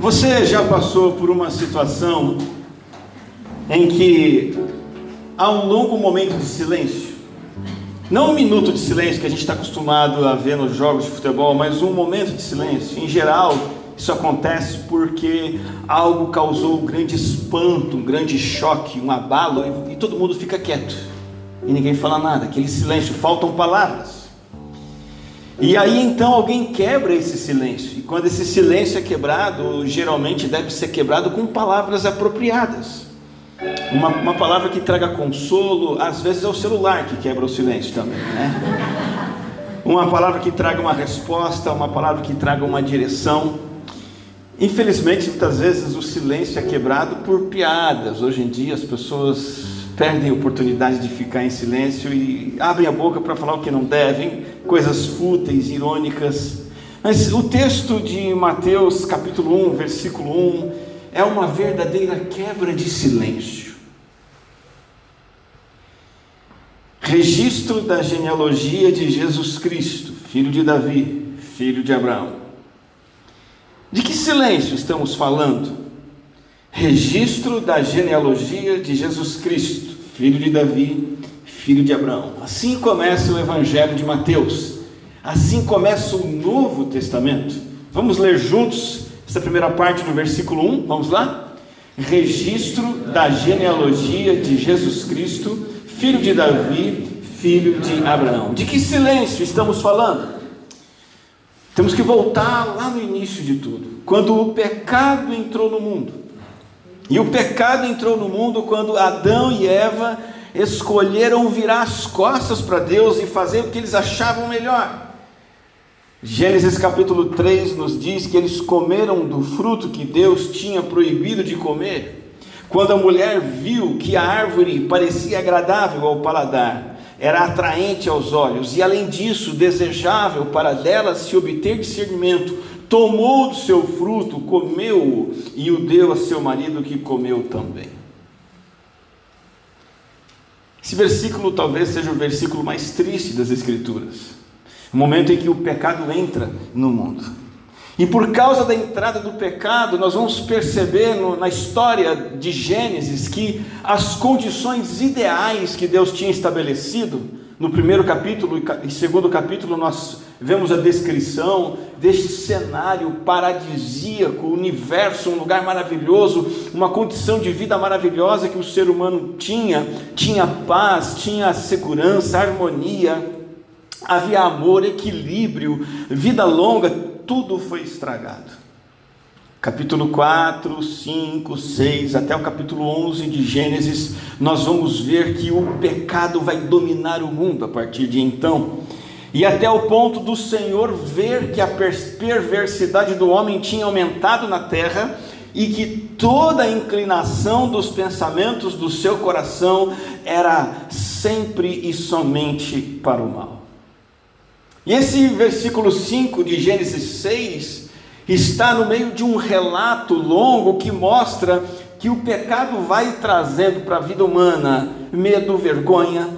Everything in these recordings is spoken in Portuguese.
Você já passou por uma situação em que há um longo momento de silêncio? Não um minuto de silêncio que a gente está acostumado a ver nos jogos de futebol, mas um momento de silêncio. Em geral, isso acontece porque algo causou um grande espanto, um grande choque, um abalo e, todo mundo fica quieto e ninguém fala nada. Aquele silêncio, faltam palavras. E aí então alguém quebra esse silêncio. E quando esse silêncio é quebrado, geralmente deve ser quebrado com palavras apropriadas. Uma, uma palavra que traga consolo, às vezes é o celular que quebra o silêncio também, né? Uma palavra que traga uma resposta, uma palavra que traga uma direção. Infelizmente, muitas vezes o silêncio é quebrado por piadas. Hoje em dia as pessoas perdem a oportunidade de ficar em silêncio e abrem a boca para falar o que não devem, coisas fúteis, irônicas. Mas o texto de Mateus, capítulo 1, versículo 1, é uma verdadeira quebra de silêncio. Registro da genealogia de Jesus Cristo, filho de Davi, filho de Abraão. De que silêncio estamos falando? Registro da genealogia de Jesus Cristo, filho de Davi, filho de Abraão. Assim começa o Evangelho de Mateus. Assim começa o Novo Testamento. Vamos ler juntos essa primeira parte do versículo 1. Vamos lá? Registro da genealogia de Jesus Cristo, filho de Davi, filho de Abraão. De que silêncio estamos falando? Temos que voltar lá no início de tudo. Quando o pecado entrou no mundo, e o pecado entrou no mundo quando Adão e Eva escolheram virar as costas para Deus e fazer o que eles achavam melhor. Gênesis capítulo 3 nos diz que eles comeram do fruto que Deus tinha proibido de comer. Quando a mulher viu que a árvore parecia agradável ao paladar, era atraente aos olhos e, além disso, desejável para dela se obter discernimento, tomou do seu fruto, comeu e o deu a seu marido que comeu também. Esse versículo talvez seja o versículo mais triste das Escrituras. O momento em que o pecado entra no mundo. E por causa da entrada do pecado, nós vamos perceber no, na história de Gênesis que as condições ideais que Deus tinha estabelecido, no primeiro capítulo e segundo capítulo, nós vemos a descrição deste cenário paradisíaco, universo, um lugar maravilhoso, uma condição de vida maravilhosa que o ser humano tinha, tinha paz, tinha segurança, harmonia, havia amor, equilíbrio, vida longa, tudo foi estragado. Capítulo 4, 5, 6, até o capítulo 11 de Gênesis, nós vamos ver que o pecado vai dominar o mundo a partir de então. E até o ponto do Senhor ver que a perversidade do homem tinha aumentado na terra e que toda a inclinação dos pensamentos do seu coração era sempre e somente para o mal. E esse versículo 5 de Gênesis 6 está no meio de um relato longo que mostra que o pecado vai trazendo para a vida humana medo, vergonha,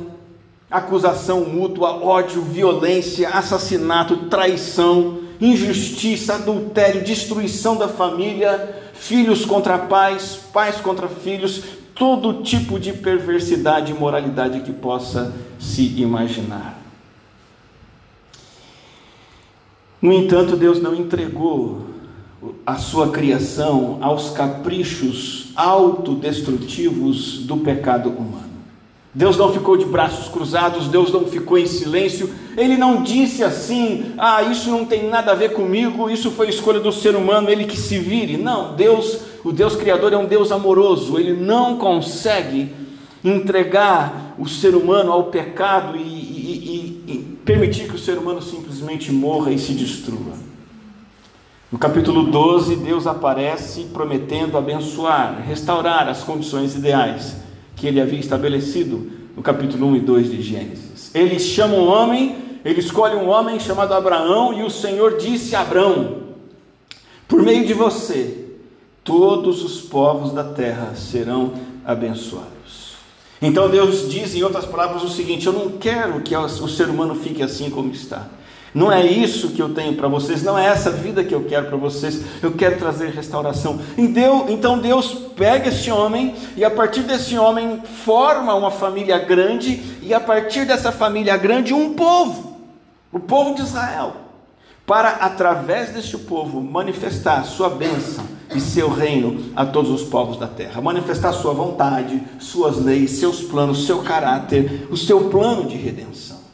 acusação mútua, ódio, violência, assassinato, traição, injustiça, adultério, destruição da família, filhos contra pais, pais contra filhos, todo tipo de perversidade e moralidade que possa se imaginar. No entanto, Deus não entregou a sua criação aos caprichos autodestrutivos do pecado humano. Deus não ficou de braços cruzados, Deus não ficou em silêncio, Ele não disse assim: ah, isso não tem nada a ver comigo, isso foi escolha do ser humano, ele que se vire. Não, Deus, o Deus Criador é um Deus amoroso, Ele não consegue entregar o ser humano ao pecado e, permitir que o ser humano simplesmente morra e se destrua. No capítulo 12, Deus aparece prometendo abençoar, restaurar as condições ideais que ele havia estabelecido no capítulo 1 e 2 de Gênesis. Ele chama um homem, ele escolhe um homem chamado Abraão, e o Senhor disse a Abraão: Por meio de você, todos os povos da terra serão abençoados. Então Deus diz, em outras palavras, o seguinte: Eu não quero que o ser humano fique assim como está. Não é isso que eu tenho para vocês, não é essa vida que eu quero para vocês. Eu quero trazer restauração. Então Deus pega esse homem e a partir desse homem forma uma família grande e a partir dessa família grande um povo, o povo de Israel, para através deste povo manifestar sua bênção e seu reino a todos os povos da terra, manifestar sua vontade, suas leis, seus planos, seu caráter, o seu plano de redenção.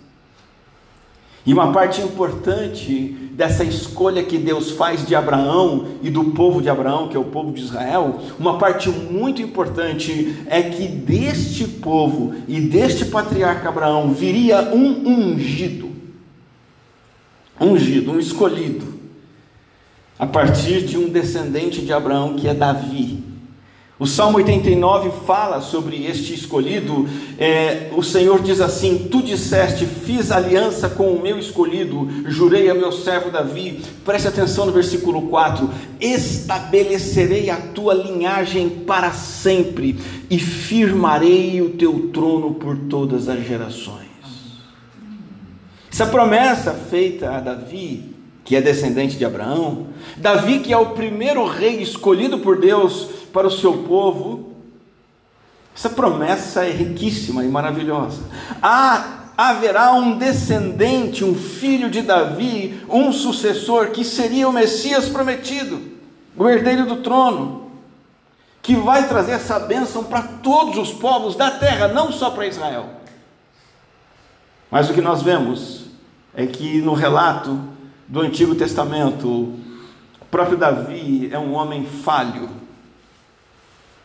E uma parte importante dessa escolha que Deus faz de Abraão e do povo de Abraão, que é o povo de Israel, uma parte muito importante é que deste povo e deste patriarca Abraão viria um ungido. Ungido, um escolhido, a partir de um descendente de Abraão que é Davi. O Salmo 89 fala sobre este escolhido. É, o Senhor diz assim: Tu disseste, fiz aliança com o meu escolhido, jurei a meu servo Davi. Preste atenção no versículo 4: Estabelecerei a tua linhagem para sempre e firmarei o teu trono por todas as gerações. Essa promessa feita a Davi que é descendente de Abraão, Davi, que é o primeiro rei escolhido por Deus para o seu povo, essa promessa é riquíssima e maravilhosa. Há, haverá um descendente, um filho de Davi, um sucessor que seria o Messias prometido, o herdeiro do trono, que vai trazer essa bênção para todos os povos da terra, não só para Israel. Mas o que nós vemos é que no relato do Antigo Testamento, o próprio Davi é um homem falho.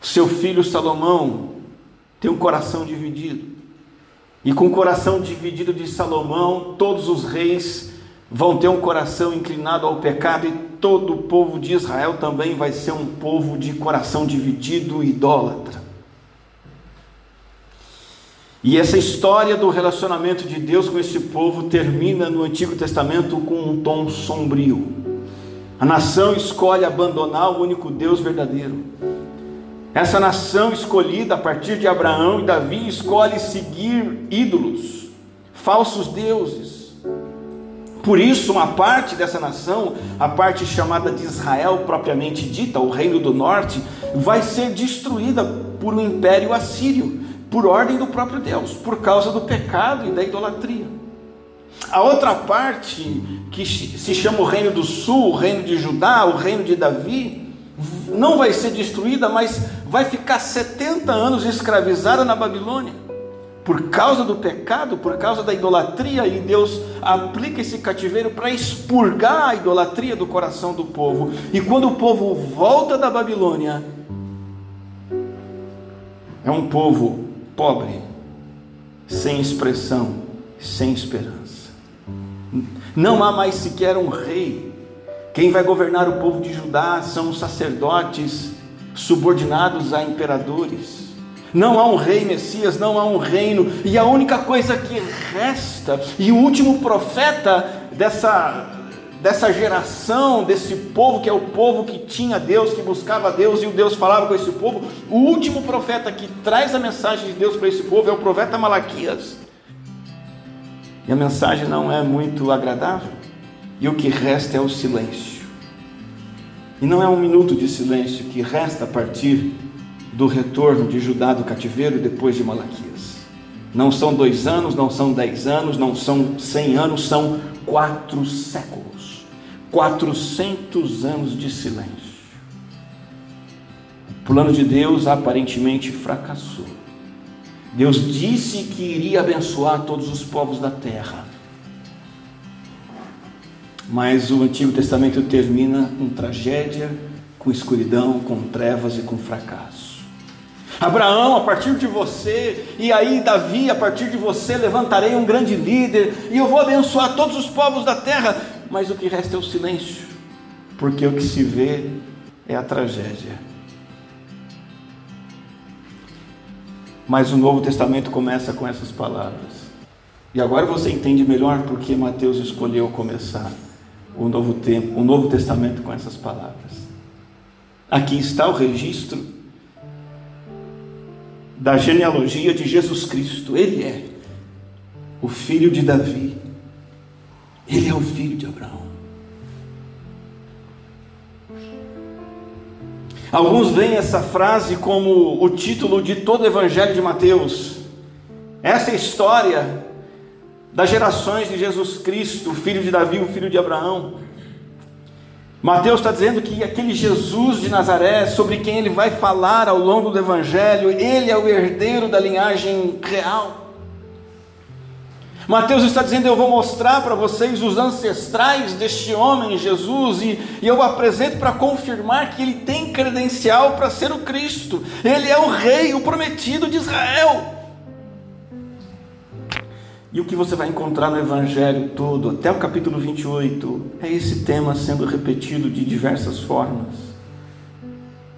Seu filho Salomão tem um coração dividido. E com o coração dividido de Salomão, todos os reis vão ter um coração inclinado ao pecado e todo o povo de Israel também vai ser um povo de coração dividido e idólatra. E essa história do relacionamento de Deus com esse povo termina no Antigo Testamento com um tom sombrio. A nação escolhe abandonar o único Deus verdadeiro. Essa nação escolhida a partir de Abraão e Davi escolhe seguir ídolos, falsos deuses. Por isso, uma parte dessa nação, a parte chamada de Israel propriamente dita, o reino do norte, vai ser destruída por um império assírio por ordem do próprio Deus, por causa do pecado e da idolatria. A outra parte, que se chama o Reino do Sul, o Reino de Judá, o Reino de Davi, não vai ser destruída, mas vai ficar 70 anos escravizada na Babilônia. Por causa do pecado, por causa da idolatria, e Deus aplica esse cativeiro para expurgar a idolatria do coração do povo. E quando o povo volta da Babilônia, é um povo pobre, sem expressão, sem esperança. Não há mais sequer um rei. Quem vai governar o povo de Judá são os sacerdotes subordinados a imperadores. Não há um rei Messias, não há um reino, e a única coisa que resta, e o último profeta dessa dessa geração, desse povo que é o povo que tinha Deus, que buscava Deus e o Deus falava com esse povo. O último profeta que traz a mensagem de Deus para esse povo é o profeta Malaquias. E a mensagem não é muito agradável, e o que resta é o silêncio. E não é um minuto de silêncio que resta a partir do retorno de Judá do cativeiro depois de Malaquias. Não são dois anos, não são dez anos, não são cem anos, são quatro séculos, 400 anos de silêncio. O plano de Deus aparentemente fracassou. Deus disse que iria abençoar todos os povos da terra. Mas o Antigo Testamento termina com tragédia, com escuridão, com trevas e com fracasso. Abraão, a partir de você, e aí Davi, a partir de você, levantarei um grande líder, e eu vou abençoar todos os povos da terra, mas o que resta é o silêncio, porque o que se vê é a tragédia. Mas o Novo Testamento começa com essas palavras. E agora você entende melhor porque Mateus escolheu começar o Novo Tempo, o Novo Testamento com essas palavras. Aqui está o registro da genealogia de Jesus Cristo. Ele é o filho de Davi, Ele é o filho de Abraão. Alguns veem essa frase como o título de todo o Evangelho de Mateus. Essa é história das gerações de Jesus Cristo, filho de Davi, o filho de Abraão. Mateus está dizendo que aquele Jesus de Nazaré, sobre quem ele vai falar ao longo do Evangelho, ele é o herdeiro da linhagem real. Mateus está dizendo: Eu vou mostrar para vocês os ancestrais deste homem, Jesus, e, e eu apresento para confirmar que ele tem credencial para ser o Cristo, ele é o Rei, o prometido de Israel. E o que você vai encontrar no Evangelho todo, até o capítulo 28, é esse tema sendo repetido de diversas formas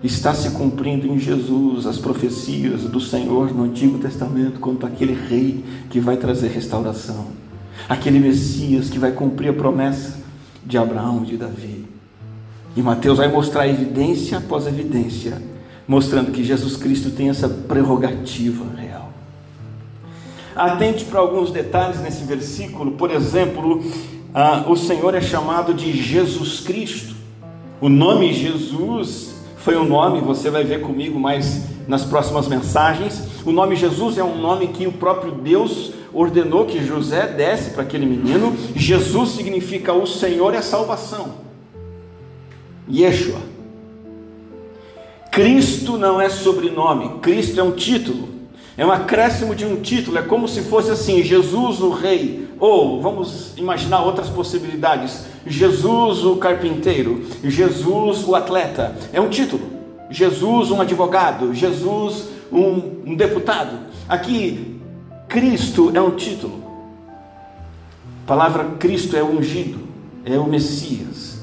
está se cumprindo em Jesus as profecias do Senhor no Antigo Testamento quanto aquele rei que vai trazer restauração, aquele Messias que vai cumprir a promessa de Abraão e de Davi. E Mateus vai mostrar evidência após evidência, mostrando que Jesus Cristo tem essa prerrogativa real. Atente para alguns detalhes nesse versículo, por exemplo, ah, o Senhor é chamado de Jesus Cristo. O nome Jesus foi um nome, você vai ver comigo mais nas próximas mensagens. O nome Jesus é um nome que o próprio Deus ordenou que José desse para aquele menino. Jesus significa o Senhor é salvação. Yeshua. Cristo não é sobrenome, Cristo é um título. É um acréscimo de um título, é como se fosse assim: Jesus o Rei, ou vamos imaginar outras possibilidades: Jesus o carpinteiro, Jesus o atleta. É um título. Jesus um advogado, Jesus um, um deputado. Aqui, Cristo é um título. A palavra Cristo é ungido, é o Messias.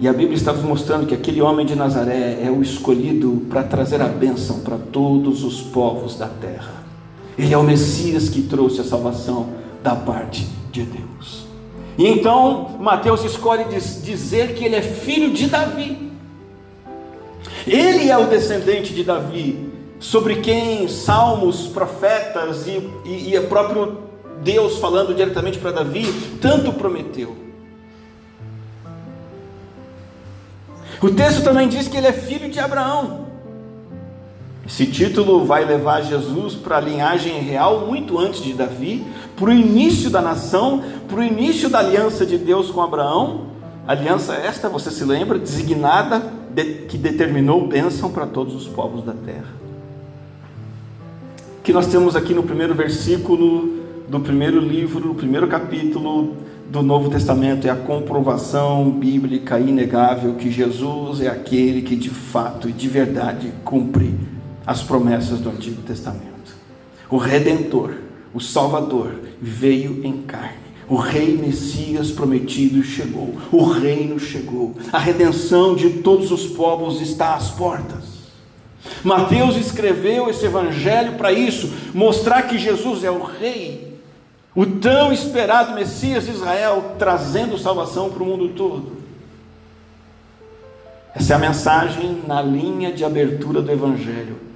E a Bíblia está nos mostrando que aquele homem de Nazaré é o escolhido para trazer a bênção para todos os povos da terra. Ele é o Messias que trouxe a salvação da parte de Deus. E então Mateus escolhe dizer que ele é filho de Davi. Ele é o descendente de Davi, sobre quem salmos, profetas e, e, e o próprio Deus falando diretamente para Davi tanto prometeu. O texto também diz que ele é filho de Abraão. Esse título vai levar Jesus para a linhagem real muito antes de Davi, para o início da nação, para o início da aliança de Deus com Abraão. Aliança esta, você se lembra, designada, de, que determinou bênção para todos os povos da terra. Que nós temos aqui no primeiro versículo do primeiro livro, no primeiro capítulo do Novo Testamento é a comprovação bíblica inegável que Jesus é aquele que de fato e de verdade cumpre as promessas do Antigo Testamento. O Redentor, o Salvador, veio em carne. O Rei Messias prometido chegou. O reino chegou. A redenção de todos os povos está às portas. Mateus escreveu esse evangelho para isso, mostrar que Jesus é o Rei o tão esperado Messias de Israel trazendo salvação para o mundo todo. Essa é a mensagem na linha de abertura do Evangelho,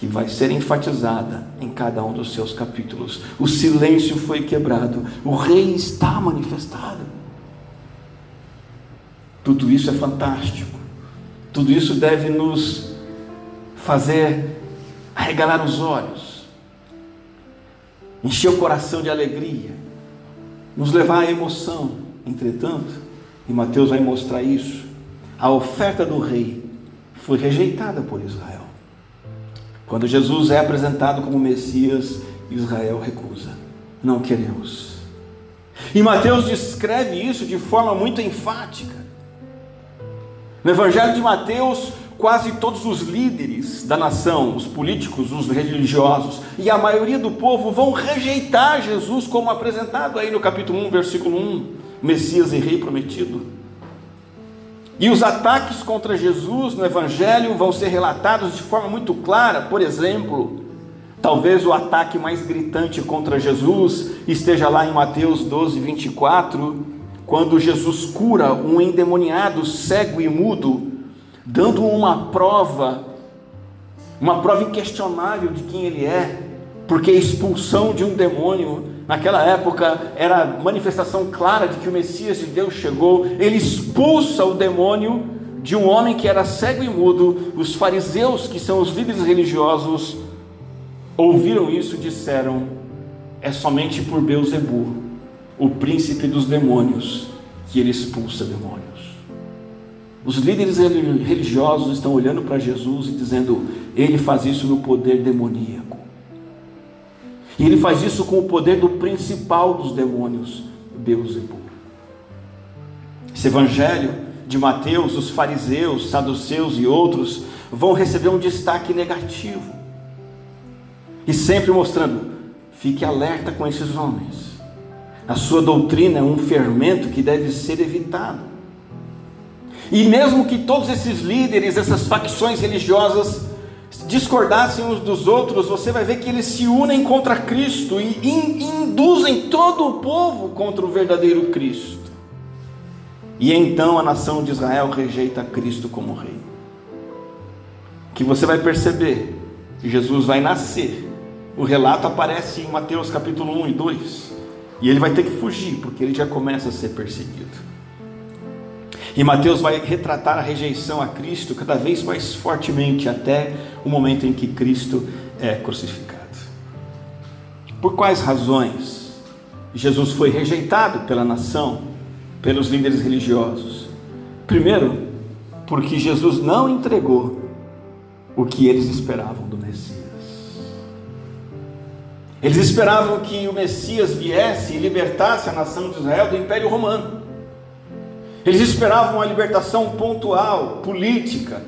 que vai ser enfatizada em cada um dos seus capítulos. O silêncio foi quebrado, o Rei está manifestado. Tudo isso é fantástico, tudo isso deve nos fazer arregalar os olhos encher o coração de alegria, nos levar à emoção. Entretanto, e Mateus vai mostrar isso, a oferta do rei foi rejeitada por Israel. Quando Jesus é apresentado como Messias, Israel recusa. Não queremos. E Mateus descreve isso de forma muito enfática. No Evangelho de Mateus, quase todos os líderes da nação, os políticos, os religiosos e a maioria do povo vão rejeitar Jesus como apresentado aí no capítulo 1, versículo 1, Messias e Rei prometido. E os ataques contra Jesus no Evangelho vão ser relatados de forma muito clara, por exemplo, talvez o ataque mais gritante contra Jesus esteja lá em Mateus 12, 24, quando Jesus cura um endemoniado cego e mudo dando uma prova, uma prova inquestionável de quem ele é, porque a expulsão de um demônio naquela época era manifestação clara de que o Messias de Deus chegou, ele expulsa o demônio de um homem que era cego e mudo. Os fariseus, que são os líderes religiosos, ouviram isso e disseram: é somente por Beuzebu, o príncipe dos demônios, que ele expulsa demônios. Os líderes religiosos estão olhando para Jesus e dizendo: ele faz isso no poder demoníaco. E ele faz isso com o poder do principal dos demônios, Beuzebu. Esse evangelho de Mateus, os fariseus, saduceus e outros vão receber um destaque negativo. E sempre mostrando: fique alerta com esses homens. A sua doutrina é um fermento que deve ser evitado. E mesmo que todos esses líderes, essas facções religiosas discordassem uns dos outros, você vai ver que eles se unem contra Cristo e induzem todo o povo contra o verdadeiro Cristo. E então a nação de Israel rejeita Cristo como rei. Que você vai perceber Jesus vai nascer. O relato aparece em Mateus capítulo 1 e 2. E ele vai ter que fugir, porque ele já começa a ser perseguido. E Mateus vai retratar a rejeição a Cristo cada vez mais fortemente até o momento em que Cristo é crucificado. Por quais razões Jesus foi rejeitado pela nação, pelos líderes religiosos? Primeiro, porque Jesus não entregou o que eles esperavam do Messias. Eles esperavam que o Messias viesse e libertasse a nação de Israel do Império Romano. Eles esperavam uma libertação pontual, política,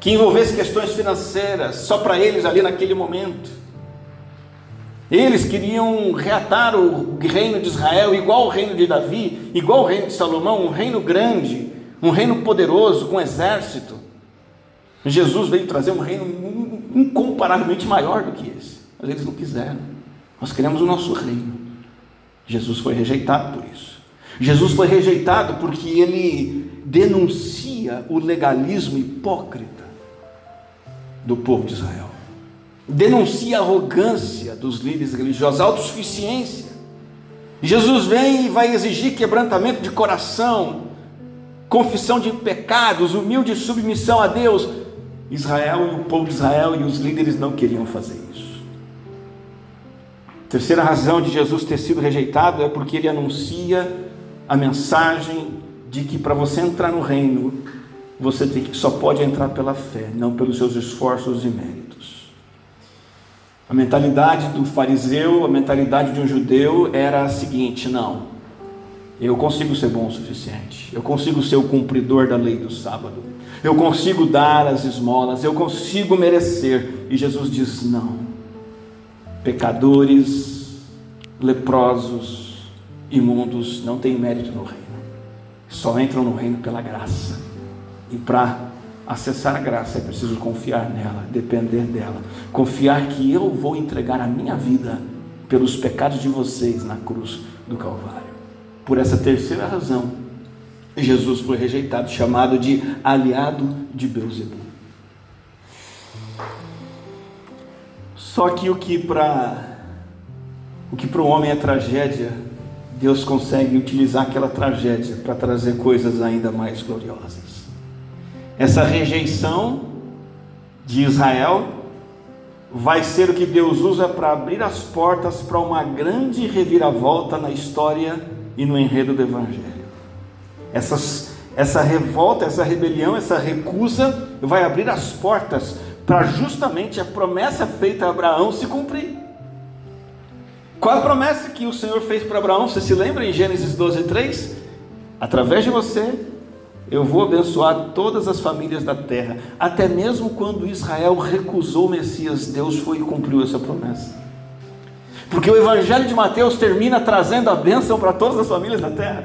que envolvesse questões financeiras, só para eles ali naquele momento. Eles queriam reatar o reino de Israel, igual o reino de Davi, igual o reino de Salomão, um reino grande, um reino poderoso, com exército. Jesus veio trazer um reino incomparavelmente maior do que esse, mas eles não quiseram. Nós queremos o nosso reino. Jesus foi rejeitado por isso. Jesus foi rejeitado porque ele denuncia o legalismo hipócrita do povo de Israel. Denuncia a arrogância dos líderes religiosos, a autossuficiência. Jesus vem e vai exigir quebrantamento de coração, confissão de pecados, humilde submissão a Deus. Israel e o povo de Israel e os líderes não queriam fazer isso. Terceira razão de Jesus ter sido rejeitado é porque ele anuncia a mensagem de que para você entrar no reino, você tem que, só pode entrar pela fé, não pelos seus esforços e méritos. A mentalidade do fariseu, a mentalidade de um judeu era a seguinte: não, eu consigo ser bom o suficiente, eu consigo ser o cumpridor da lei do sábado, eu consigo dar as esmolas, eu consigo merecer. E Jesus diz: não, pecadores, leprosos, imundos não têm mérito no reino. Só entram no reino pela graça. E para acessar a graça é preciso confiar nela, depender dela. Confiar que eu vou entregar a minha vida pelos pecados de vocês na cruz do Calvário. Por essa terceira razão, Jesus foi rejeitado, chamado de aliado de Beuzebu. Só que o que para o que para o homem é tragédia, Deus consegue utilizar aquela tragédia para trazer coisas ainda mais gloriosas. Essa rejeição de Israel vai ser o que Deus usa para abrir as portas para uma grande reviravolta na história e no enredo do Evangelho. Essas, essa revolta, essa rebelião, essa recusa vai abrir as portas para justamente a promessa feita a Abraão se cumprir. Qual a promessa que o Senhor fez para Abraão? Você se lembra em Gênesis 12, 3? Através de você, eu vou abençoar todas as famílias da terra. Até mesmo quando Israel recusou o Messias, Deus foi e cumpriu essa promessa. Porque o Evangelho de Mateus termina trazendo a bênção para todas as famílias da terra.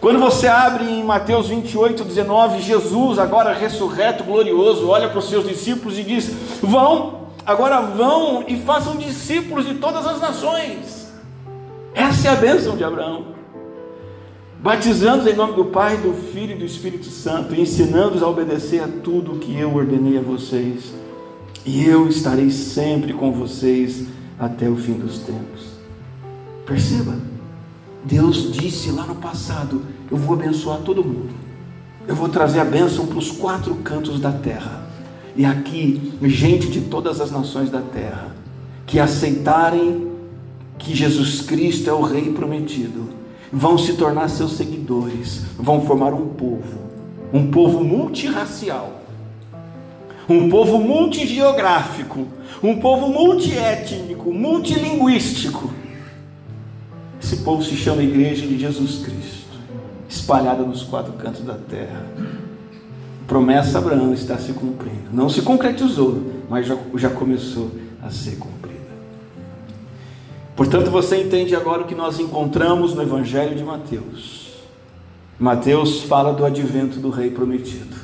Quando você abre em Mateus 28, 19, Jesus, agora ressurreto, glorioso, olha para os seus discípulos e diz: Vão Agora vão e façam discípulos de todas as nações. Essa é a bênção de Abraão. Batizando em nome do Pai, do Filho e do Espírito Santo, ensinando-os a obedecer a tudo o que eu ordenei a vocês. E eu estarei sempre com vocês até o fim dos tempos. Perceba, Deus disse lá no passado: Eu vou abençoar todo mundo, eu vou trazer a bênção para os quatro cantos da terra, e aqui, gente de todas as nações da terra, que aceitarem que Jesus Cristo é o Rei prometido, vão se tornar seus seguidores, vão formar um povo, um povo multirracial, um povo multigeográfico, um povo multiétnico, multilinguístico. Esse povo se chama Igreja de Jesus Cristo, espalhada nos quatro cantos da terra. Promessa Abraão está se cumprindo. Não se concretizou, mas já, já começou a ser cumprida. Portanto, você entende agora o que nós encontramos no Evangelho de Mateus. Mateus fala do advento do rei prometido,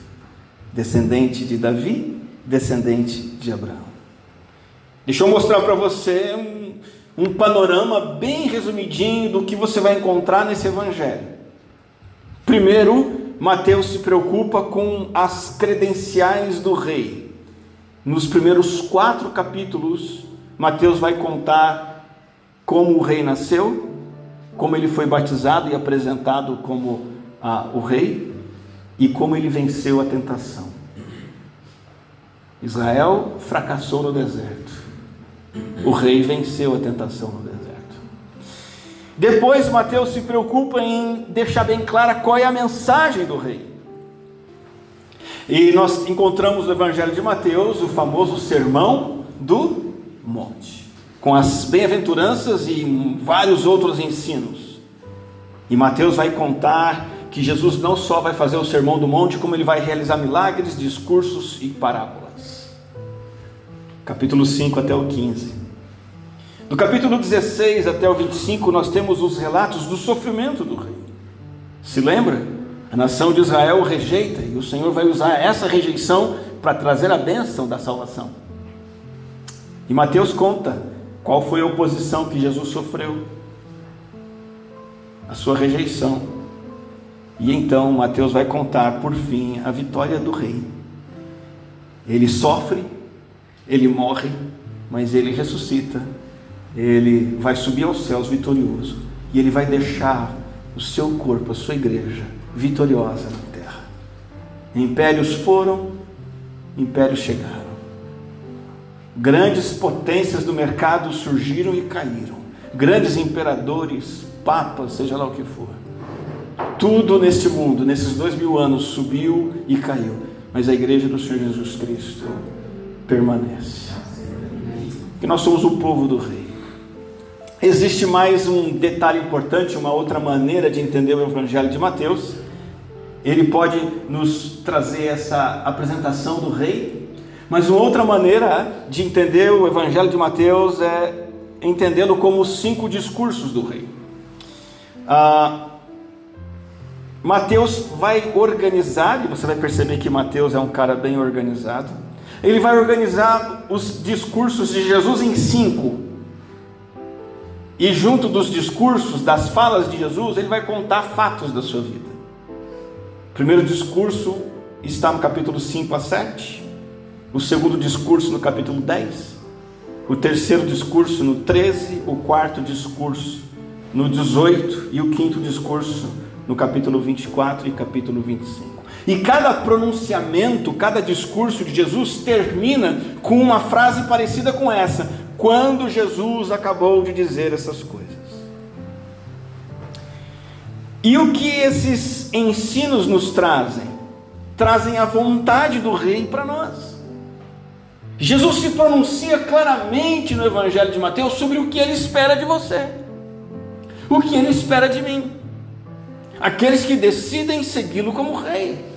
descendente de Davi, descendente de Abraão. Deixa eu mostrar para você um, um panorama bem resumidinho do que você vai encontrar nesse Evangelho. Primeiro, Mateus se preocupa com as credenciais do rei. Nos primeiros quatro capítulos, Mateus vai contar como o rei nasceu, como ele foi batizado e apresentado como ah, o rei e como ele venceu a tentação. Israel fracassou no deserto. O rei venceu a tentação no deserto. Depois, Mateus se preocupa em deixar bem clara qual é a mensagem do rei. E nós encontramos no Evangelho de Mateus o famoso Sermão do Monte com as bem-aventuranças e vários outros ensinos. E Mateus vai contar que Jesus não só vai fazer o sermão do monte, como ele vai realizar milagres, discursos e parábolas. Capítulo 5 até o 15. Do capítulo 16 até o 25, nós temos os relatos do sofrimento do rei. Se lembra? A nação de Israel o rejeita e o Senhor vai usar essa rejeição para trazer a bênção da salvação. E Mateus conta qual foi a oposição que Jesus sofreu? A sua rejeição. E então Mateus vai contar, por fim, a vitória do rei. Ele sofre, ele morre, mas ele ressuscita. Ele vai subir aos céus vitorioso. E ele vai deixar o seu corpo, a sua igreja, vitoriosa na terra. Impérios foram, impérios chegaram. Grandes potências do mercado surgiram e caíram. Grandes imperadores, papas, seja lá o que for. Tudo neste mundo, nesses dois mil anos, subiu e caiu. Mas a igreja do Senhor Jesus Cristo permanece. Que nós somos o povo do Rei. Existe mais um detalhe importante, uma outra maneira de entender o Evangelho de Mateus. Ele pode nos trazer essa apresentação do Rei mas uma outra maneira de entender o Evangelho de Mateus é entendê-lo como os cinco discursos do rei. Ah, Mateus vai organizar, e você vai perceber que Mateus é um cara bem organizado. Ele vai organizar os discursos de Jesus em cinco. E junto dos discursos, das falas de Jesus, ele vai contar fatos da sua vida. O primeiro discurso está no capítulo 5 a 7 o segundo discurso no capítulo 10, o terceiro discurso no 13, o quarto discurso no 18 e o quinto discurso no capítulo 24 e capítulo 25. E cada pronunciamento, cada discurso de Jesus termina com uma frase parecida com essa: quando Jesus acabou de dizer essas coisas. E o que esses ensinos nos trazem? Trazem a vontade do rei para nós. Jesus se pronuncia claramente no Evangelho de Mateus sobre o que ele espera de você, o que ele espera de mim, aqueles que decidem segui-lo como rei.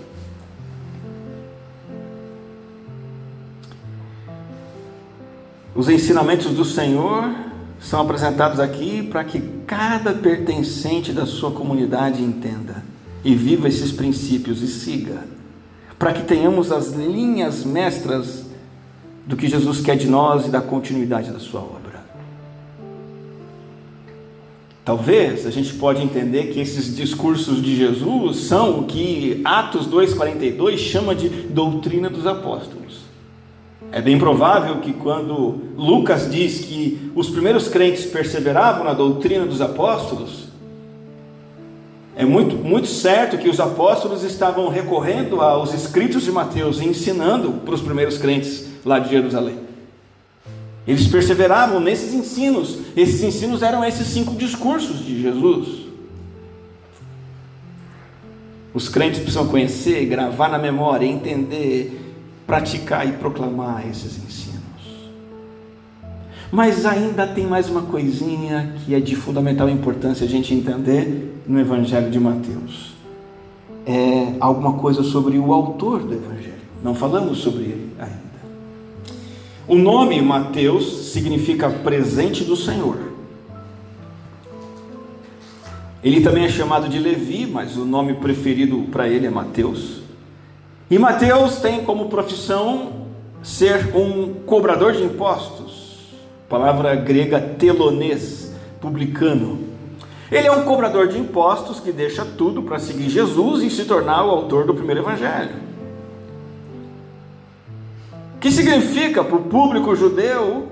Os ensinamentos do Senhor são apresentados aqui para que cada pertencente da sua comunidade entenda e viva esses princípios e siga, para que tenhamos as linhas mestras do que Jesus quer de nós e da continuidade da sua obra. Talvez a gente pode entender que esses discursos de Jesus são o que Atos 2:42 chama de doutrina dos apóstolos. É bem provável que quando Lucas diz que os primeiros crentes perseveravam na doutrina dos apóstolos, é muito, muito certo que os apóstolos estavam recorrendo aos escritos de Mateus e ensinando para os primeiros crentes lá de Jerusalém. Eles perseveravam nesses ensinos, esses ensinos eram esses cinco discursos de Jesus. Os crentes precisam conhecer, gravar na memória, entender, praticar e proclamar esses ensinos. Mas ainda tem mais uma coisinha que é de fundamental importância a gente entender no Evangelho de Mateus. É alguma coisa sobre o autor do Evangelho. Não falamos sobre ele ainda. O nome Mateus significa presente do Senhor. Ele também é chamado de Levi, mas o nome preferido para ele é Mateus. E Mateus tem como profissão ser um cobrador de impostos, palavra grega telonês, publicano. Ele é um cobrador de impostos que deixa tudo para seguir Jesus e se tornar o autor do primeiro evangelho. Que significa para o público judeu,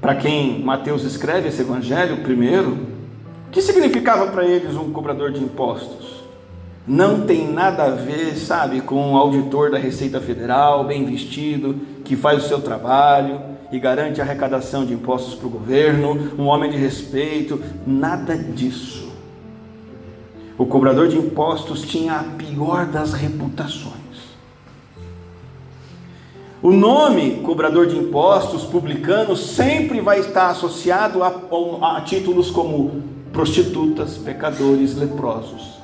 para quem Mateus escreve esse evangelho primeiro, que significava para eles um cobrador de impostos? Não tem nada a ver, sabe, com um auditor da Receita Federal, bem vestido, que faz o seu trabalho e garante a arrecadação de impostos para o governo, um homem de respeito, nada disso. O cobrador de impostos tinha a pior das reputações. O nome cobrador de impostos, publicano, sempre vai estar associado a, a, a títulos como prostitutas, pecadores, leprosos.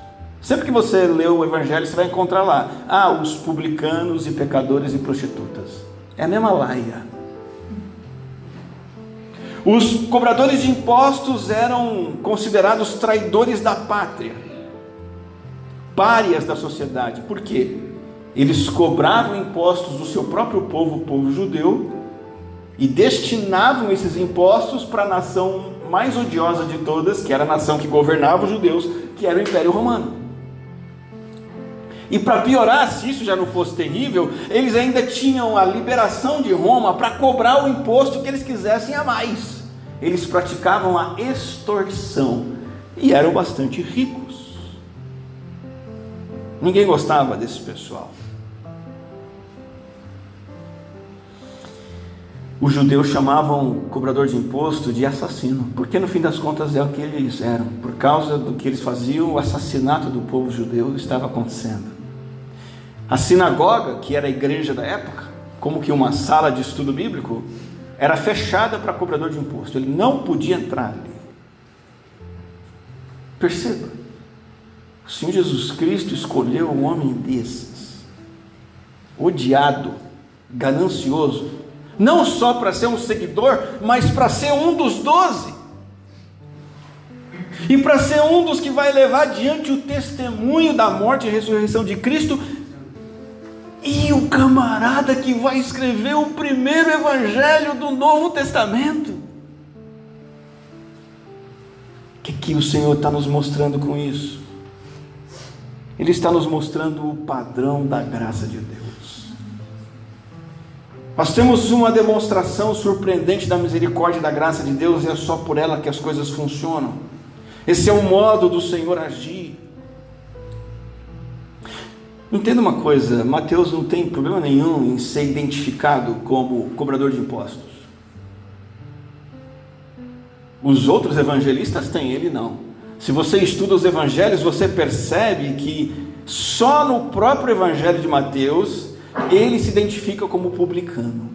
Sempre que você lê o Evangelho, você vai encontrar lá: ah, os publicanos e pecadores e prostitutas. É a mesma laia. Os cobradores de impostos eram considerados traidores da pátria, párias da sociedade. Por quê? Eles cobravam impostos do seu próprio povo, o povo judeu, e destinavam esses impostos para a nação mais odiosa de todas, que era a nação que governava os judeus, que era o Império Romano. E para piorar, se isso já não fosse terrível, eles ainda tinham a liberação de Roma para cobrar o imposto que eles quisessem a mais. Eles praticavam a extorsão e eram bastante ricos. Ninguém gostava desse pessoal. os judeus chamavam o cobrador de imposto de assassino, porque no fim das contas é o que eles eram. Por causa do que eles faziam, o assassinato do povo judeu estava acontecendo. A sinagoga, que era a igreja da época, como que uma sala de estudo bíblico, era fechada para cobrador de imposto, ele não podia entrar ali. Perceba, o Senhor Jesus Cristo escolheu um homem desses, odiado, ganancioso, não só para ser um seguidor, mas para ser um dos doze. E para ser um dos que vai levar adiante o testemunho da morte e ressurreição de Cristo. E o camarada que vai escrever o primeiro evangelho do Novo Testamento. O que, que o Senhor está nos mostrando com isso? Ele está nos mostrando o padrão da graça de Deus. Nós temos uma demonstração surpreendente da misericórdia e da graça de Deus, e é só por ela que as coisas funcionam. Esse é o modo do Senhor agir. Entenda uma coisa: Mateus não tem problema nenhum em ser identificado como cobrador de impostos. Os outros evangelistas têm, ele não. Se você estuda os evangelhos, você percebe que só no próprio evangelho de Mateus ele se identifica como publicano.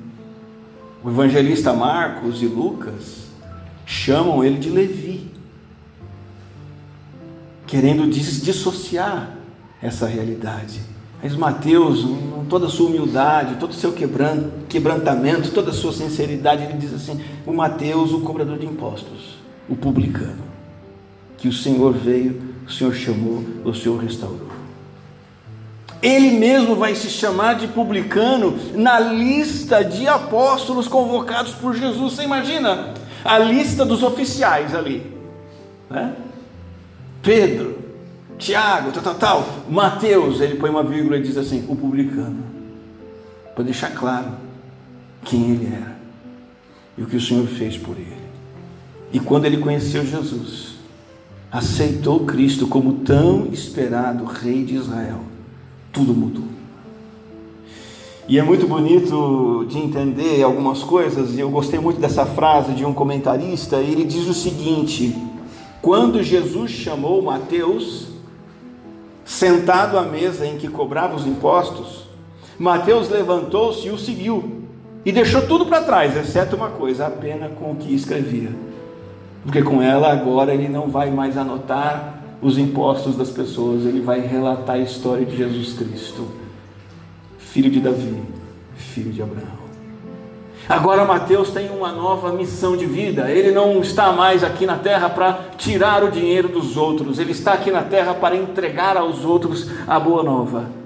O evangelista Marcos e Lucas chamam ele de Levi, querendo dissociar essa realidade. Mas Mateus, com toda a sua humildade, todo o seu quebrantamento, toda a sua sinceridade, ele diz assim: o Mateus, o cobrador de impostos, o publicano, que o Senhor veio, o Senhor chamou, o Senhor restaurou. Ele mesmo vai se chamar de publicano na lista de apóstolos convocados por Jesus. Você imagina a lista dos oficiais ali, né? Pedro, Tiago, tal, tal, tal. Mateus, ele põe uma vírgula e diz assim: o publicano. para deixar claro quem ele era e o que o Senhor fez por ele. E quando ele conheceu Jesus, aceitou Cristo como tão esperado Rei de Israel, tudo mudou. E é muito bonito de entender algumas coisas, e eu gostei muito dessa frase de um comentarista, ele diz o seguinte: quando Jesus chamou Mateus, sentado à mesa em que cobrava os impostos, Mateus levantou-se e o seguiu, e deixou tudo para trás, exceto uma coisa, a pena com o que escrevia porque com ela agora ele não vai mais anotar os impostos das pessoas, ele vai relatar a história de Jesus Cristo, filho de Davi, filho de Abraão. Agora Mateus tem uma nova missão de vida. Ele não está mais aqui na terra para tirar o dinheiro dos outros, ele está aqui na terra para entregar aos outros a boa nova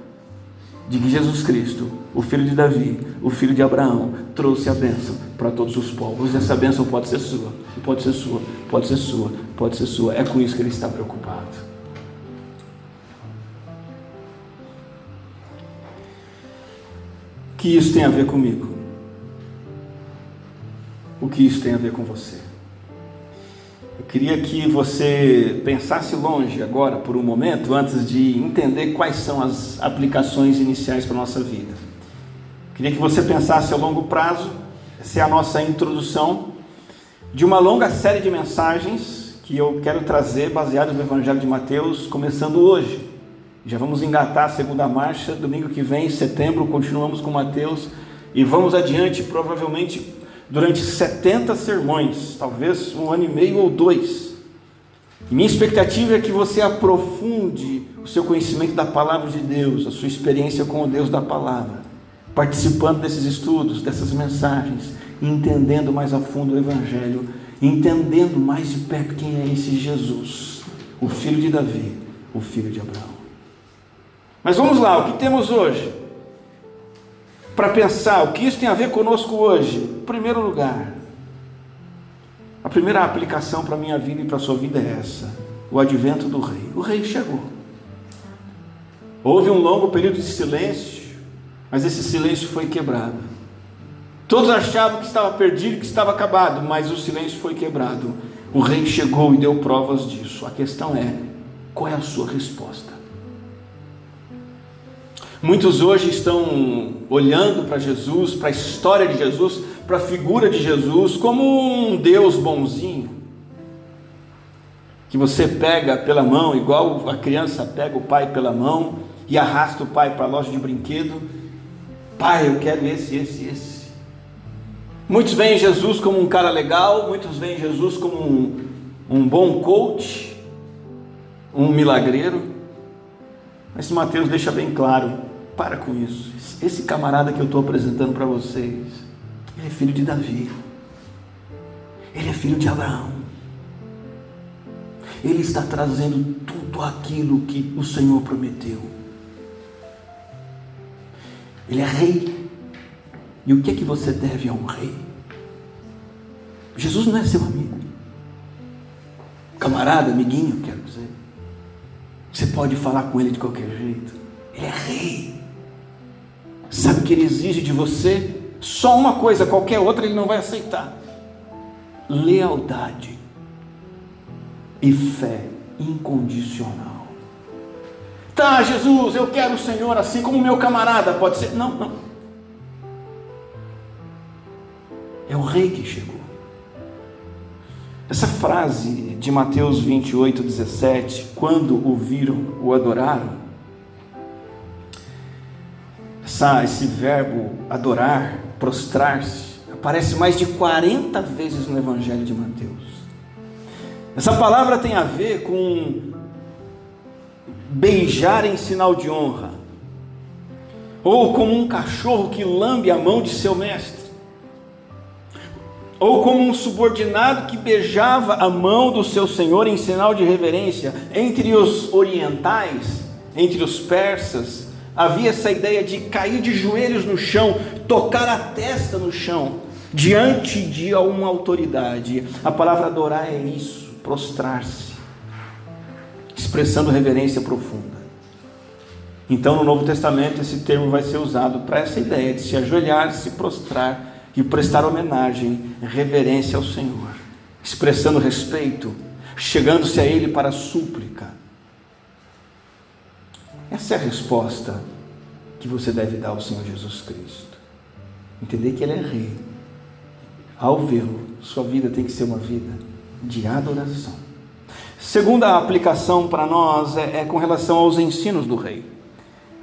de que Jesus Cristo, o filho de Davi, o filho de Abraão, trouxe a bênção para todos os povos. Essa bênção pode ser sua, pode ser sua, pode ser sua, pode ser sua. É com isso que ele está preocupado. Que isso tem a ver comigo? O que isso tem a ver com você? Eu queria que você pensasse longe agora por um momento, antes de entender quais são as aplicações iniciais para a nossa vida. Eu queria que você pensasse a longo prazo, essa é a nossa introdução de uma longa série de mensagens que eu quero trazer baseadas no Evangelho de Mateus, começando hoje. Já vamos engatar a segunda marcha, domingo que vem, setembro, continuamos com Mateus e vamos adiante, provavelmente durante 70 sermões, talvez um ano e meio ou dois. E minha expectativa é que você aprofunde o seu conhecimento da palavra de Deus, a sua experiência com o Deus da palavra, participando desses estudos, dessas mensagens, entendendo mais a fundo o Evangelho, entendendo mais de perto quem é esse Jesus, o filho de Davi, o filho de Abraão. Mas vamos lá, o que temos hoje? Para pensar o que isso tem a ver conosco hoje. Em primeiro lugar, a primeira aplicação para a minha vida e para a sua vida é essa: o advento do rei. O rei chegou. Houve um longo período de silêncio, mas esse silêncio foi quebrado. Todos achavam que estava perdido, que estava acabado, mas o silêncio foi quebrado. O rei chegou e deu provas disso. A questão é: qual é a sua resposta? Muitos hoje estão olhando para Jesus, para a história de Jesus, para a figura de Jesus, como um Deus bonzinho, que você pega pela mão, igual a criança pega o pai pela mão e arrasta o pai para a loja de brinquedo. Pai, eu quero esse, esse, esse. Muitos veem Jesus como um cara legal, muitos veem Jesus como um, um bom coach, um milagreiro. Mas Mateus deixa bem claro para com isso. Esse camarada que eu estou apresentando para vocês, ele é filho de Davi. Ele é filho de Abraão. Ele está trazendo tudo aquilo que o Senhor prometeu. Ele é rei. E o que é que você deve a um rei? Jesus não é seu amigo. Camarada, amiguinho, quero dizer. Você pode falar com ele de qualquer jeito. Ele é rei. Sabe que ele exige de você? Só uma coisa, qualquer outra ele não vai aceitar: lealdade e fé incondicional. Tá, Jesus, eu quero o Senhor assim como meu camarada, pode ser? Não, não. É o rei que chegou. Essa frase de Mateus 28, 17, quando o viram, o adoraram, essa, esse verbo adorar, prostrar-se, aparece mais de 40 vezes no Evangelho de Mateus. Essa palavra tem a ver com beijar em sinal de honra, ou como um cachorro que lambe a mão de seu mestre, ou como um subordinado que beijava a mão do seu senhor em sinal de reverência. Entre os orientais, entre os persas, havia essa ideia de cair de joelhos no chão, tocar a testa no chão, diante de uma autoridade. A palavra adorar é isso, prostrar-se, expressando reverência profunda. Então, no Novo Testamento, esse termo vai ser usado para essa ideia de se ajoelhar, se prostrar e prestar homenagem, reverência ao Senhor, expressando respeito, chegando-se a Ele para súplica. Essa é a resposta que você deve dar ao Senhor Jesus Cristo. Entender que Ele é Rei. Ao vê-lo, sua vida tem que ser uma vida de adoração. Segunda aplicação para nós é, é com relação aos ensinos do Rei.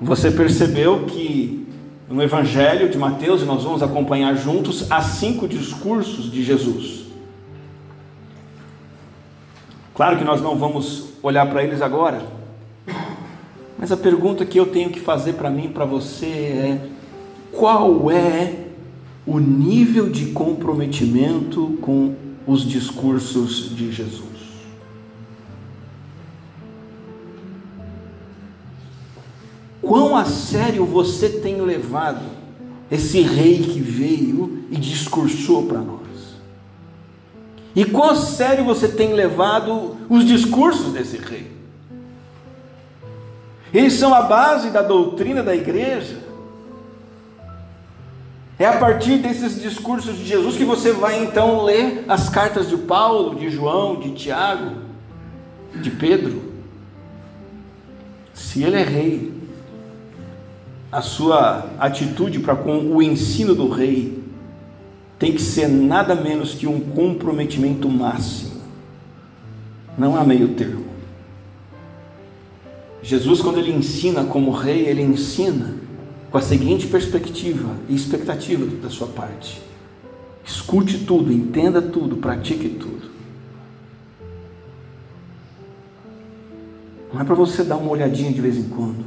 Você percebeu que no Evangelho de Mateus, e nós vamos acompanhar juntos, há cinco discursos de Jesus. Claro que nós não vamos olhar para eles agora, mas a pergunta que eu tenho que fazer para mim para você é: qual é o nível de comprometimento com os discursos de Jesus? Quão a sério você tem levado esse rei que veio e discursou para nós? E quão a sério você tem levado os discursos desse rei? Eles são a base da doutrina da igreja. É a partir desses discursos de Jesus que você vai então ler as cartas de Paulo, de João, de Tiago, de Pedro. Se ele é rei, a sua atitude para com o ensino do rei tem que ser nada menos que um comprometimento máximo. Não há meio termo. Jesus, quando ele ensina como rei, ele ensina com a seguinte perspectiva e expectativa da sua parte: escute tudo, entenda tudo, pratique tudo. Não é para você dar uma olhadinha de vez em quando.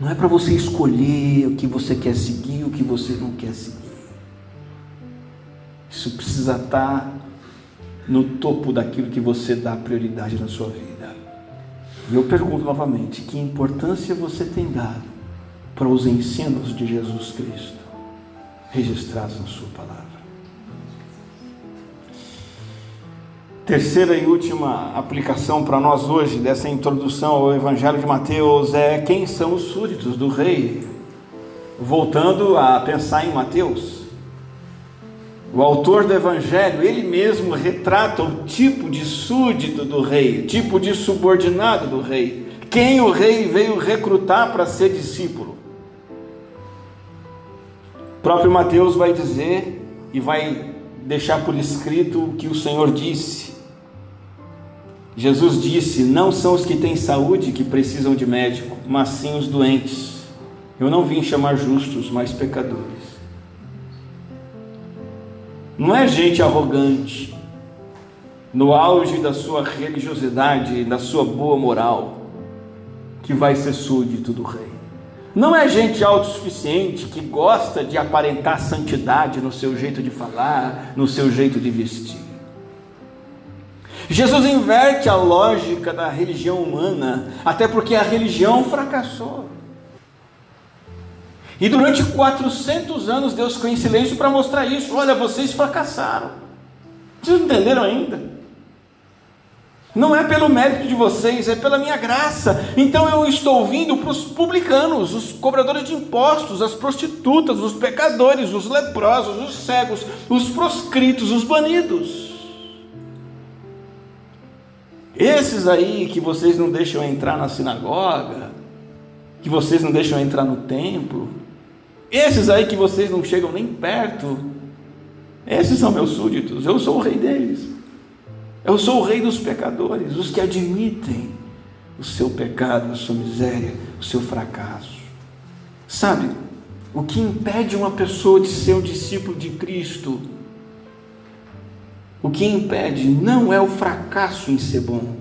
Não é para você escolher o que você quer seguir, o que você não quer seguir. Isso precisa estar no topo daquilo que você dá prioridade na sua vida. E eu pergunto novamente: que importância você tem dado para os ensinos de Jesus Cristo registrados na Sua palavra? Terceira e última aplicação para nós hoje dessa introdução ao Evangelho de Mateus é quem são os súditos do rei. Voltando a pensar em Mateus, o autor do Evangelho, ele mesmo retrata o tipo de súdito do rei, tipo de subordinado do rei, quem o rei veio recrutar para ser discípulo. O próprio Mateus vai dizer e vai deixar por escrito o que o Senhor disse. Jesus disse: Não são os que têm saúde que precisam de médico, mas sim os doentes. Eu não vim chamar justos, mas pecadores. Não é gente arrogante, no auge da sua religiosidade, da sua boa moral, que vai ser súdito do rei. Não é gente autossuficiente que gosta de aparentar santidade no seu jeito de falar, no seu jeito de vestir. Jesus inverte a lógica da religião humana, até porque a religião fracassou. E durante 400 anos Deus ficou em silêncio para mostrar isso. Olha, vocês fracassaram. Vocês não entenderam ainda? Não é pelo mérito de vocês, é pela minha graça. Então eu estou vindo para os publicanos, os cobradores de impostos, as prostitutas, os pecadores, os leprosos, os cegos, os proscritos, os banidos. Esses aí que vocês não deixam entrar na sinagoga, que vocês não deixam entrar no templo, esses aí que vocês não chegam nem perto, esses são meus súditos, eu sou o rei deles. Eu sou o rei dos pecadores, os que admitem o seu pecado, a sua miséria, o seu fracasso. Sabe, o que impede uma pessoa de ser um discípulo de Cristo, o que impede não é o fracasso em ser bom,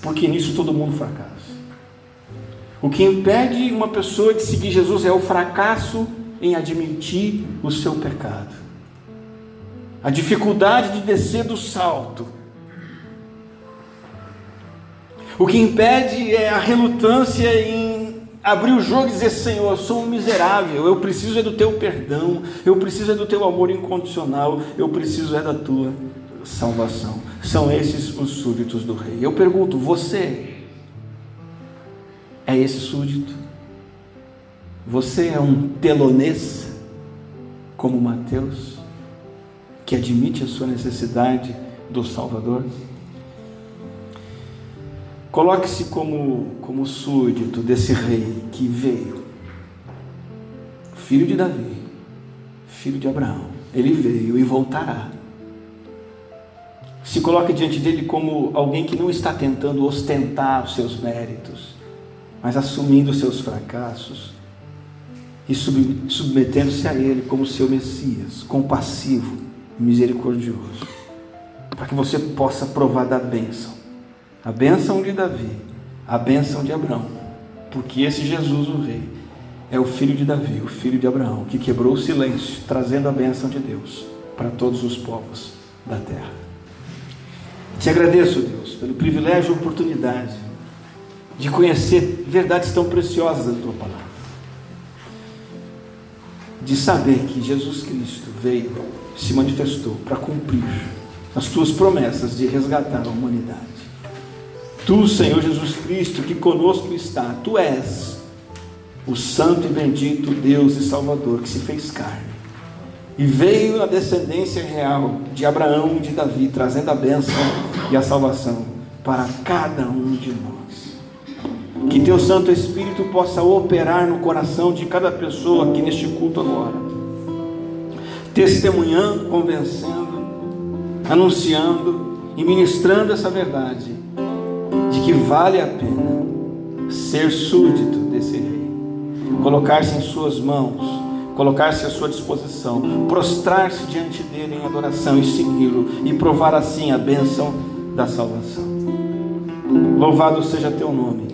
porque nisso todo mundo fracassa. O que impede uma pessoa de seguir Jesus é o fracasso em admitir o seu pecado, a dificuldade de descer do salto. O que impede é a relutância em abrir o jogo e dizer: Senhor, eu sou um miserável, eu preciso é do teu perdão, eu preciso é do teu amor incondicional, eu preciso é da tua salvação. São esses os súditos do rei. Eu pergunto: você é esse súdito? Você é um telonês, como Mateus, que admite a sua necessidade do Salvador? Coloque-se como, como súdito desse rei que veio, filho de Davi, filho de Abraão. Ele veio e voltará. Se coloque diante dele como alguém que não está tentando ostentar os seus méritos, mas assumindo seus fracassos e submetendo-se a ele como seu Messias, compassivo e misericordioso, para que você possa provar da bênção a bênção de Davi, a bênção de Abraão, porque esse Jesus, o Rei, é o filho de Davi, o filho de Abraão, que quebrou o silêncio, trazendo a bênção de Deus para todos os povos da terra. Te agradeço, Deus, pelo privilégio e oportunidade de conhecer verdades tão preciosas da tua palavra, de saber que Jesus Cristo veio, se manifestou para cumprir as tuas promessas de resgatar a humanidade. Tu, Senhor Jesus Cristo, que conosco está, tu és o santo e bendito Deus e Salvador que se fez carne e veio na descendência real de Abraão e de Davi, trazendo a bênção e a salvação para cada um de nós. Que teu Santo Espírito possa operar no coração de cada pessoa aqui neste culto agora, testemunhando, convencendo, anunciando e ministrando essa verdade que vale a pena ser súdito desse rei, colocar-se em suas mãos, colocar-se à sua disposição, prostrar-se diante dele em adoração e segui-lo e provar assim a bênção da salvação. Louvado seja teu nome.